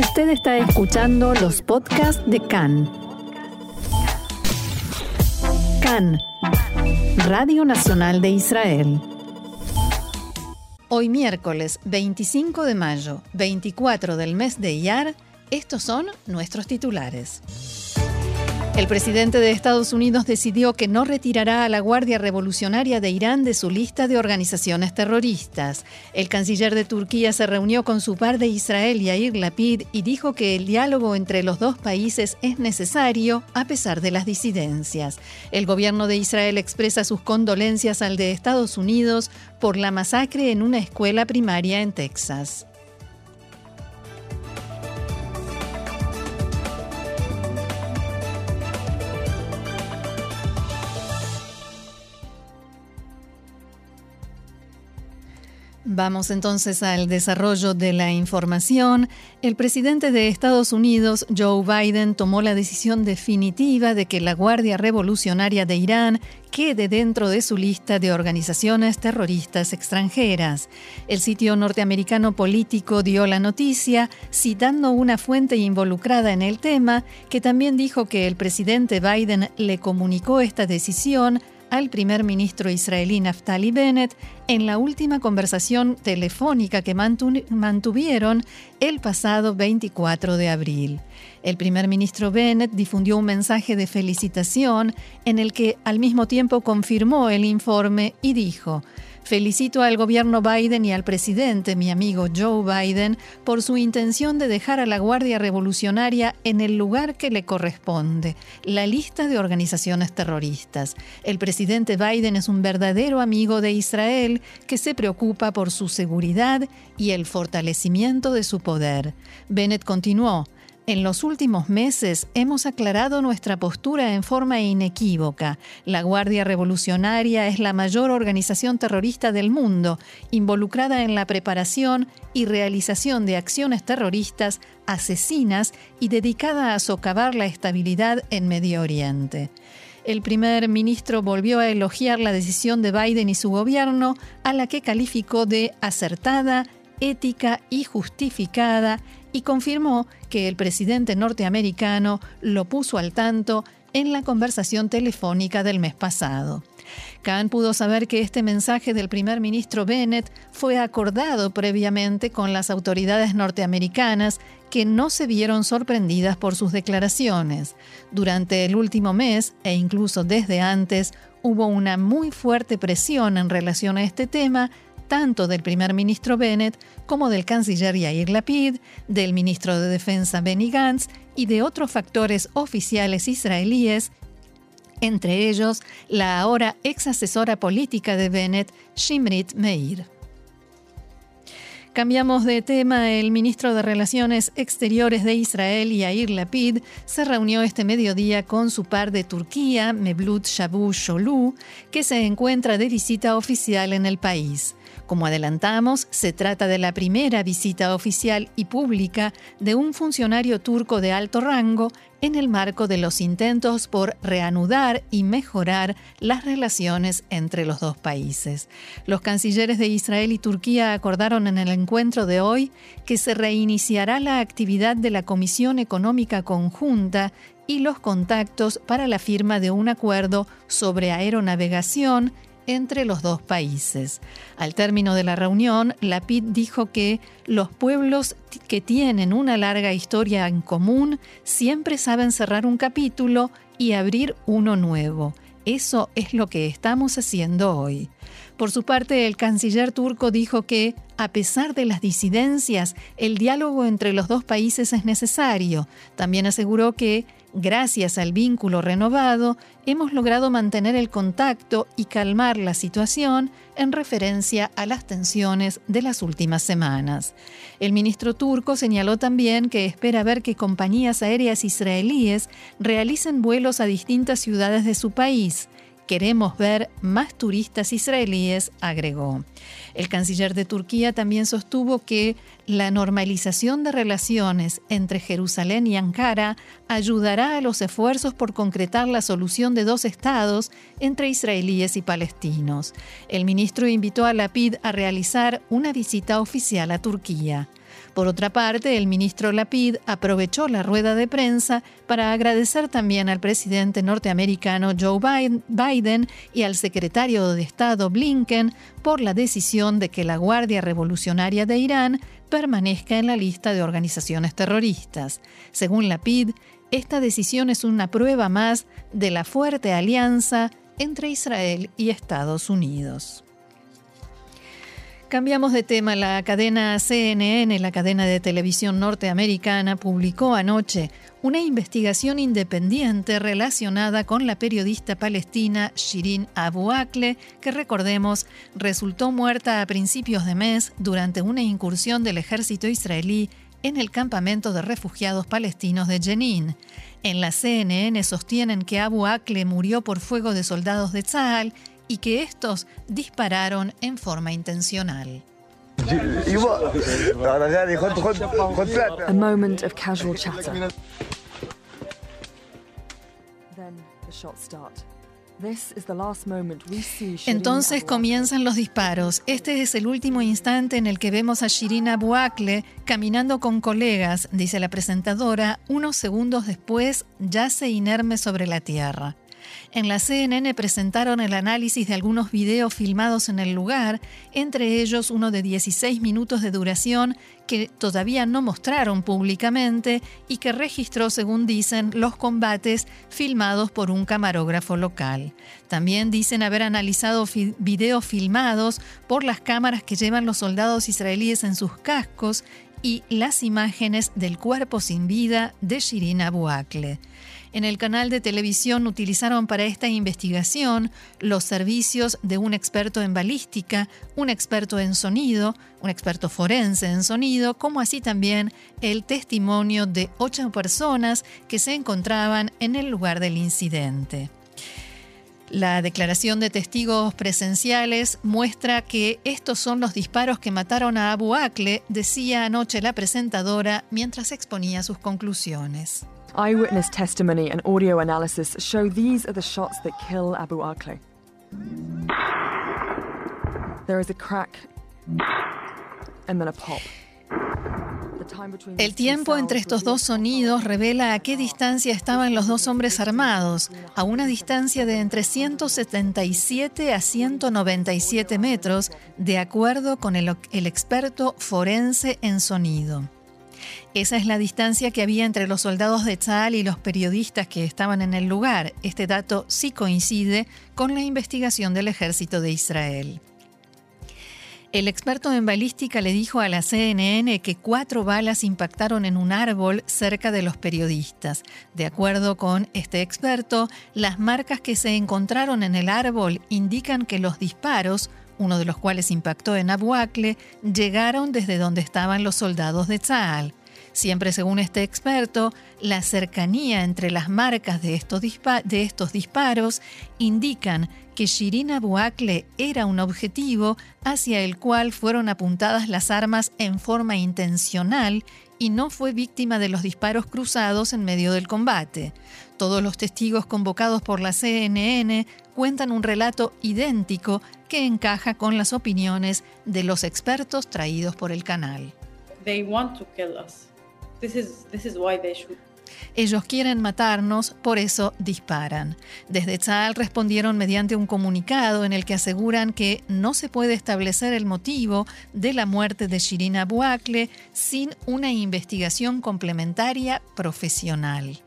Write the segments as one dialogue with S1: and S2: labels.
S1: Usted está escuchando los podcasts de CAN. CAN, Radio Nacional de Israel. Hoy miércoles 25 de mayo, 24 del mes de Iyar, estos son nuestros titulares. El presidente de Estados Unidos decidió que no retirará a la Guardia Revolucionaria de Irán de su lista de organizaciones terroristas. El canciller de Turquía se reunió con su par de Israel, Yair Lapid, y dijo que el diálogo entre los dos países es necesario a pesar de las disidencias. El gobierno de Israel expresa sus condolencias al de Estados Unidos por la masacre en una escuela primaria en Texas. Vamos entonces al desarrollo de la información. El presidente de Estados Unidos, Joe Biden, tomó la decisión definitiva de que la Guardia Revolucionaria de Irán quede dentro de su lista de organizaciones terroristas extranjeras. El sitio norteamericano político dio la noticia, citando una fuente involucrada en el tema, que también dijo que el presidente Biden le comunicó esta decisión al primer ministro israelí Naftali Bennett en la última conversación telefónica que mantuvieron el pasado 24 de abril. El primer ministro Bennett difundió un mensaje de felicitación en el que al mismo tiempo confirmó el informe y dijo, Felicito al gobierno Biden y al presidente, mi amigo Joe Biden, por su intención de dejar a la Guardia Revolucionaria en el lugar que le corresponde, la lista de organizaciones terroristas. El presidente Biden es un verdadero amigo de Israel que se preocupa por su seguridad y el fortalecimiento de su poder. Bennett continuó. En los últimos meses hemos aclarado nuestra postura en forma inequívoca. La Guardia Revolucionaria es la mayor organización terrorista del mundo, involucrada en la preparación y realización de acciones terroristas asesinas y dedicada a socavar la estabilidad en Medio Oriente. El primer ministro volvió a elogiar la decisión de Biden y su gobierno, a la que calificó de acertada, ética y justificada y confirmó que el presidente norteamericano lo puso al tanto en la conversación telefónica del mes pasado. Khan pudo saber que este mensaje del primer ministro Bennett fue acordado previamente con las autoridades norteamericanas que no se vieron sorprendidas por sus declaraciones. Durante el último mes, e incluso desde antes, hubo una muy fuerte presión en relación a este tema tanto del primer ministro Bennett como del canciller Yair Lapid, del ministro de Defensa Benny Gantz y de otros factores oficiales israelíes, entre ellos la ahora ex asesora política de Bennett, Shimrit Meir. Cambiamos de tema. El ministro de Relaciones Exteriores de Israel, Yair Lapid, se reunió este mediodía con su par de Turquía, Mevlut Shabu Sholu, que se encuentra de visita oficial en el país. Como adelantamos, se trata de la primera visita oficial y pública de un funcionario turco de alto rango en el marco de los intentos por reanudar y mejorar las relaciones entre los dos países. Los cancilleres de Israel y Turquía acordaron en el encuentro de hoy que se reiniciará la actividad de la Comisión Económica Conjunta y los contactos para la firma de un acuerdo sobre aeronavegación entre los dos países. Al término de la reunión, Lapid dijo que los pueblos que tienen una larga historia en común siempre saben cerrar un capítulo y abrir uno nuevo. Eso es lo que estamos haciendo hoy. Por su parte, el canciller turco dijo que, a pesar de las disidencias, el diálogo entre los dos países es necesario. También aseguró que Gracias al vínculo renovado, hemos logrado mantener el contacto y calmar la situación en referencia a las tensiones de las últimas semanas. El ministro turco señaló también que espera ver que compañías aéreas israelíes realicen vuelos a distintas ciudades de su país Queremos ver más turistas israelíes, agregó. El canciller de Turquía también sostuvo que la normalización de relaciones entre Jerusalén y Ankara ayudará a los esfuerzos por concretar la solución de dos estados entre israelíes y palestinos. El ministro invitó a Lapid a realizar una visita oficial a Turquía. Por otra parte, el ministro Lapid aprovechó la rueda de prensa para agradecer también al presidente norteamericano Joe Biden y al secretario de Estado Blinken por la decisión de que la Guardia Revolucionaria de Irán permanezca en la lista de organizaciones terroristas. Según Lapid, esta decisión es una prueba más de la fuerte alianza entre Israel y Estados Unidos. Cambiamos de tema. La cadena CNN, la cadena de televisión norteamericana, publicó anoche una investigación independiente relacionada con la periodista palestina Shirin Abu Akleh, que recordemos resultó muerta a principios de mes durante una incursión del ejército israelí en el campamento de refugiados palestinos de Jenin. En la CNN sostienen que Abu Akleh murió por fuego de soldados de Tzahal y que estos dispararon en forma intencional.
S2: A moment of casual chatter. Then the shots start.
S1: Entonces comienzan los disparos. Este es el último instante en el que vemos a Shirina Buakle caminando con colegas, dice la presentadora. Unos segundos después yace inerme sobre la tierra. En la CNN presentaron el análisis de algunos videos filmados en el lugar, entre ellos uno de 16 minutos de duración que todavía no mostraron públicamente y que registró, según dicen, los combates filmados por un camarógrafo local. También dicen haber analizado videos filmados por las cámaras que llevan los soldados israelíes en sus cascos y las imágenes del cuerpo sin vida de Shirin Abu en el canal de televisión utilizaron para esta investigación los servicios de un experto en balística, un experto en sonido, un experto forense en sonido, como así también el testimonio de ocho personas que se encontraban en el lugar del incidente. La declaración de testigos presenciales muestra que estos son los disparos que mataron a Abu Akle, decía anoche la presentadora mientras exponía sus conclusiones.
S2: Eyewitness testimony and audio analysis show these are the shots that kill Abu Akleh. There is a crack and then a pop.
S1: El tiempo entre estos dos sonidos revela a qué distancia estaban los dos hombres armados, a una distancia de entre 177 a 197 metros, de acuerdo con el, el experto forense en sonido. Esa es la distancia que había entre los soldados de Tzal y los periodistas que estaban en el lugar. Este dato sí coincide con la investigación del ejército de Israel. El experto en balística le dijo a la CNN que cuatro balas impactaron en un árbol cerca de los periodistas. De acuerdo con este experto, las marcas que se encontraron en el árbol indican que los disparos, uno de los cuales impactó en Abu Akleh, llegaron desde donde estaban los soldados de Tzal. Siempre según este experto, la cercanía entre las marcas de estos, disparos indican que Shirin Abu era un objetivo hacia el cual fueron apuntadas las armas en forma intencional y no fue víctima de los disparos cruzados en medio del combate. Todos los testigos convocados por la CNN cuentan un relato idéntico que encaja con las opiniones de los expertos traídos por el canal. Ellos quieren matarnos, por eso disparan. Desde Tzal respondieron mediante un comunicado en el que aseguran que no se puede establecer el motivo de la muerte de Shirin Abu sin una investigación complementaria profesional.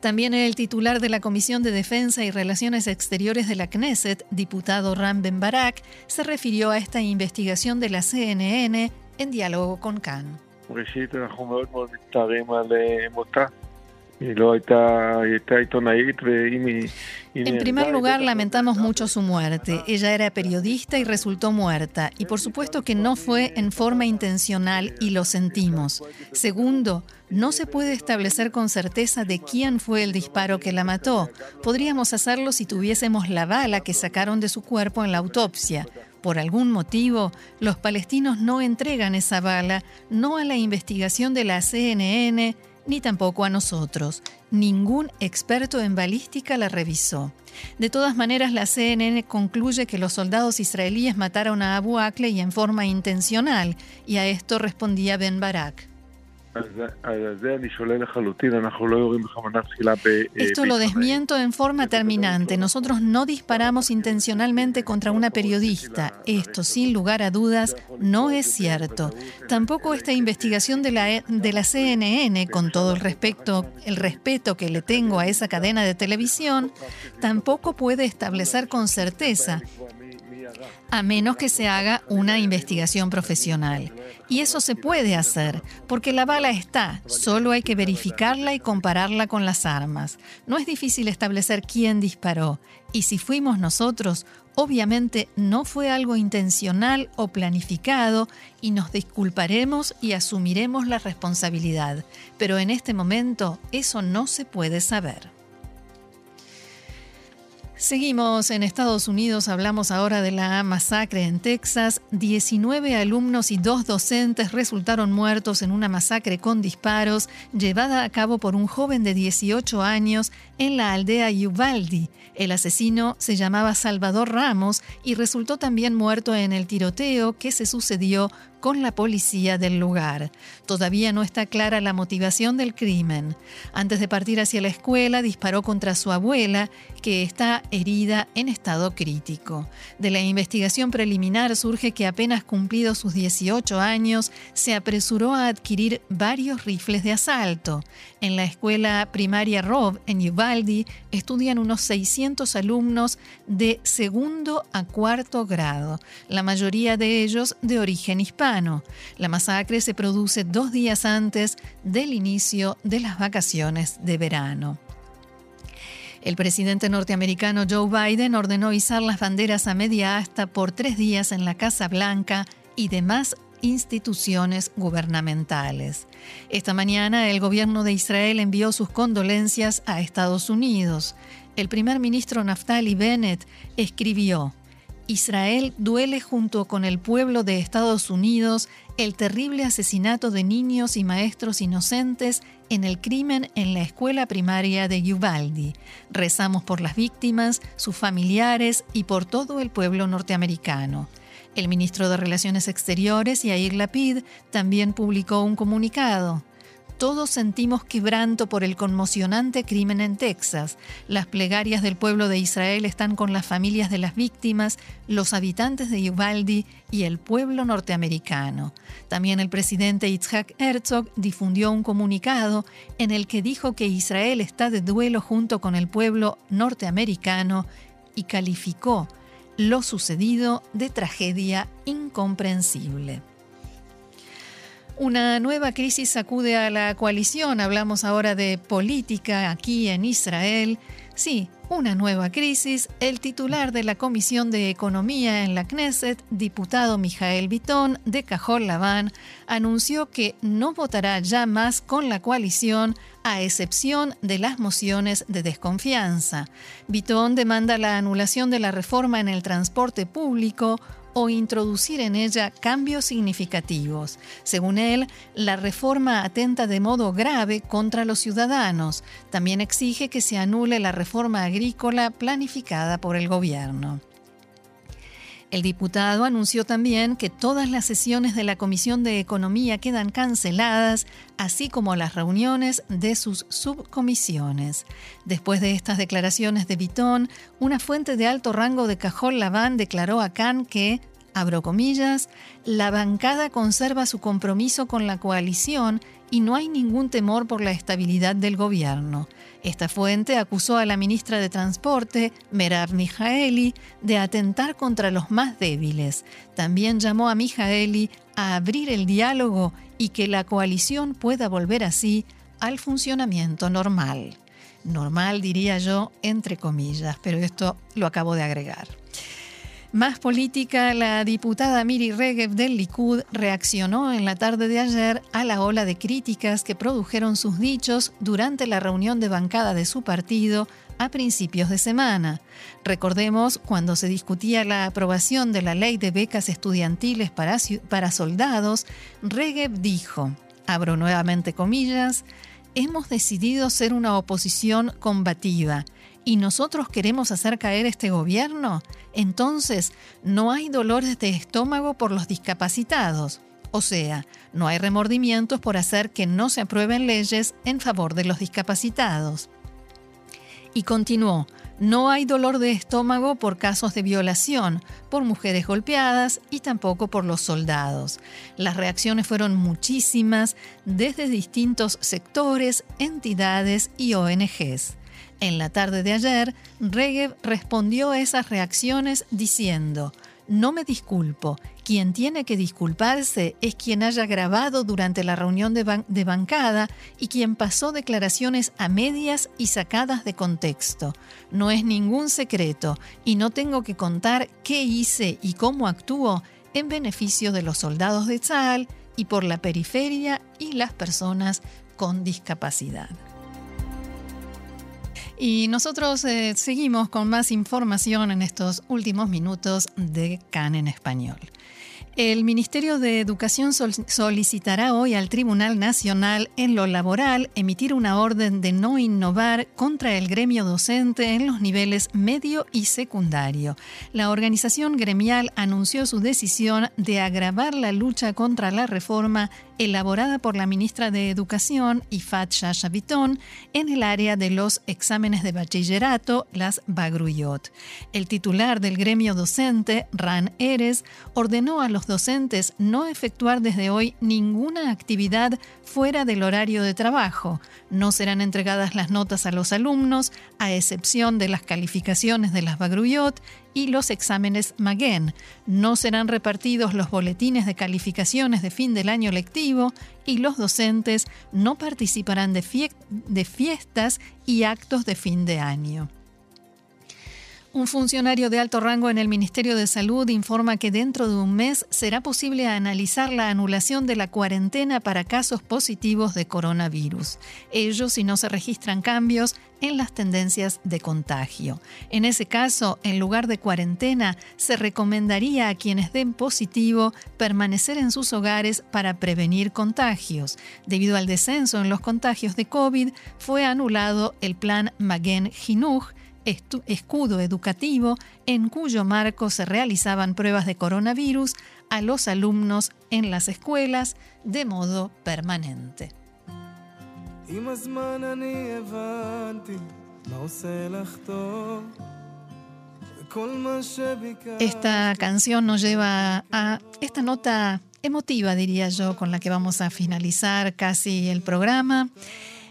S1: También el titular de la Comisión de Defensa y Relaciones Exteriores de la Knesset, diputado Ram Ben Barak, se refirió a esta investigación de la CNN en diálogo con Khan. En primer lugar, lamentamos mucho su muerte. Ella era periodista y resultó muerta. Y por supuesto que no fue en forma intencional y lo sentimos. Segundo, no se puede establecer con certeza de quién fue el disparo que la mató. Podríamos hacerlo si tuviésemos la bala que sacaron de su cuerpo en la autopsia. Por algún motivo, los palestinos no entregan esa bala, no a la investigación de la CNN, ni tampoco a nosotros. ningún experto en balística la revisó. De todas maneras, la CNN concluye que los soldados israelíes mataron a Abu Akleh en forma intencional, y a esto respondía Ben Barak. Esto lo desmiento en forma terminante. Nosotros no disparamos intencionalmente contra una periodista. Esto, sin lugar a dudas, no es cierto. Tampoco esta investigación de la, de la CNN, con todo el, respecto, el respeto que le tengo a esa cadena de televisión, tampoco puede establecer con certeza a menos que se haga una investigación profesional. Y eso se puede hacer, porque la bala está, solo hay que verificarla y compararla con las armas. No es difícil establecer quién disparó, y si fuimos nosotros, obviamente no fue algo intencional o planificado, y nos disculparemos y asumiremos la responsabilidad. Pero en este momento eso no se puede saber. Seguimos en Estados Unidos, hablamos ahora de la masacre en Texas. 19 alumnos y dos docentes resultaron muertos en una masacre con disparos llevada a cabo por un joven de 18 años en la aldea Uvalde. El asesino se llamaba Salvador Ramos y resultó también muerto en el tiroteo que se sucedió con la policía del lugar. Todavía no está clara la motivación del crimen. Antes de partir hacia la escuela, disparó contra su abuela, que está herida en estado crítico. De la investigación preliminar surge que apenas cumplido sus 18 años, se apresuró a adquirir varios rifles de asalto. En la escuela primaria Rob, en Uvalde, estudian unos 600 alumnos de segundo a cuarto grado, la mayoría de ellos de origen hispano. La masacre se produce dos días antes del inicio de las vacaciones de verano. El presidente norteamericano Joe Biden ordenó izar las banderas a media asta por tres días en la Casa Blanca y demás instituciones gubernamentales. Esta mañana el gobierno de Israel envió sus condolencias a Estados Unidos. El primer ministro Naftali Bennett escribió, Israel duele junto con el pueblo de Estados Unidos el terrible asesinato de niños y maestros inocentes en el crimen en la escuela primaria de Uvalde. Rezamos por las víctimas, sus familiares y por todo el pueblo norteamericano. El ministro de Relaciones Exteriores, Yair Lapid, también publicó un comunicado. Todos sentimos quebranto por el conmocionante crimen en Texas. Las plegarias del pueblo de Israel están con las familias de las víctimas, los habitantes de Uvalde y el pueblo norteamericano. También el presidente Itzhak Herzog difundió un comunicado en el que dijo que Israel está de duelo junto con el pueblo norteamericano y calificó lo sucedido de tragedia incomprensible. Una nueva crisis sacude a la coalición. Hablamos ahora de política aquí en Israel. Sí, una nueva crisis. El titular de la Comisión de Economía en la Knesset, diputado Mijael Bitón de Cajol Laván, anunció que no votará ya más con la coalición a excepción de las mociones de desconfianza. Bitón demanda la anulación de la reforma en el transporte público, o introducir en ella cambios significativos. Según él, la reforma atenta de modo grave contra los ciudadanos. También exige que se anule la reforma agrícola planificada por el gobierno. El diputado anunció también que todas las sesiones de la Comisión de Economía quedan canceladas, así como las reuniones de sus subcomisiones. Después de estas declaraciones de Bitón, una fuente de alto rango de Cajol Laván declaró a Khan que abro comillas, la bancada conserva su compromiso con la coalición y no hay ningún temor por la estabilidad del gobierno. Esta fuente acusó a la ministra de Transporte, Merav Mijaeli, de atentar contra los más débiles. También llamó a Mijaeli a abrir el diálogo y que la coalición pueda volver así al funcionamiento normal. Normal diría yo, entre comillas, pero esto lo acabo de agregar. Más política, la diputada Miri Regev del Likud reaccionó en la tarde de ayer a la ola de críticas que produjeron sus dichos durante la reunión de bancada de su partido a principios de semana. Recordemos cuando se discutía la aprobación de la ley de becas estudiantiles para, para soldados, Regev dijo, abro nuevamente comillas, hemos decidido ser una oposición combativa y nosotros queremos hacer caer este gobierno, entonces no hay dolores de estómago por los discapacitados. O sea, no hay remordimientos por hacer que no se aprueben leyes en favor de los discapacitados. Y continuó, no hay dolor de estómago por casos de violación, por mujeres golpeadas y tampoco por los soldados. Las reacciones fueron muchísimas desde distintos sectores, entidades y ONGs. En la tarde de ayer, Regev respondió a esas reacciones diciendo, no me disculpo. Quien tiene que disculparse es quien haya grabado durante la reunión de, bancada y quien pasó declaraciones a medias y sacadas de contexto. No es ningún secreto y no tengo que contar qué hice y cómo actúo en beneficio de los soldados de Tzal y por la periferia y las personas con discapacidad. Y nosotros eh, seguimos con más información en estos últimos minutos de CAN en español. El Ministerio de Educación solicitará hoy al Tribunal Nacional en lo laboral emitir una orden de no innovar contra el gremio docente en los niveles medio y secundario. La organización gremial anunció su decisión de agravar la lucha contra la reforma elaborada por la ministra de Educación, Ifat Shasha en el área de los exámenes de bachillerato, las Bagruyot. El titular del gremio docente, Ran Eres, ordenó a los docentes no efectuar desde hoy ninguna actividad fuera del horario de trabajo. No serán entregadas las notas a los alumnos, a excepción de las calificaciones de las Bagruyot y los exámenes Maguen. No serán repartidos los boletines de calificaciones de fin del año lectivo y los docentes no participarán de fiestas y actos de fin de año. Un funcionario de alto rango en el Ministerio de Salud informa que dentro de un mes será posible analizar la anulación de la cuarentena para casos positivos de coronavirus. Ello si no se registran cambios en las tendencias de contagio. En ese caso, en lugar de cuarentena, se recomendaría a quienes den positivo permanecer en sus hogares para prevenir contagios. Debido al descenso en los contagios de COVID, fue anulado el plan Magen Jinuj, escudo educativo en cuyo marco se realizaban pruebas de coronavirus a los alumnos en las escuelas de modo permanente. Esta canción nos lleva a esta nota emotiva, diría yo, con la que vamos a finalizar casi el programa.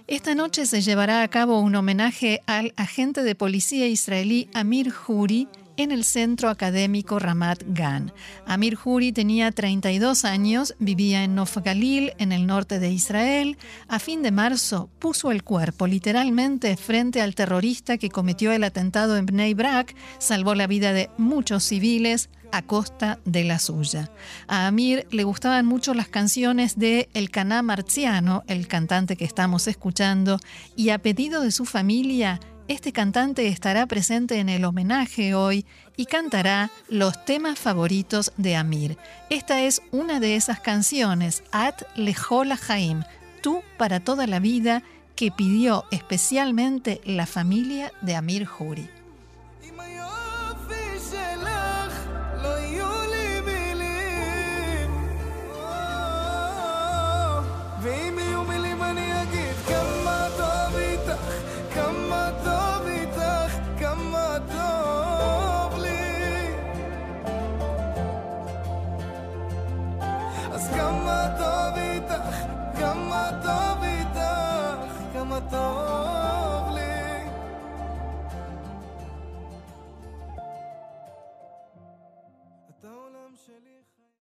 S1: Esta noche se llevará a cabo un homenaje al agente de policía israelí Amir Huri en el centro académico Ramat Gan. Amir Huri tenía 32 años, vivía en Nof Galil, en el norte de Israel. A fin de marzo puso el cuerpo literalmente frente al terrorista que cometió el atentado en Bnei Brak, salvó la vida de muchos civiles, a costa de la suya. A Amir le gustaban mucho las canciones de El Caná Marciano, el cantante que estamos escuchando, y a pedido de su familia, este cantante estará presente en el homenaje hoy y cantará los temas favoritos de Amir. Esta es una de esas canciones, At Lejola Haim, Tú para toda la vida, que pidió especialmente la familia de Amir Juri.
S3: כמה טוב איתך, כמה טוב.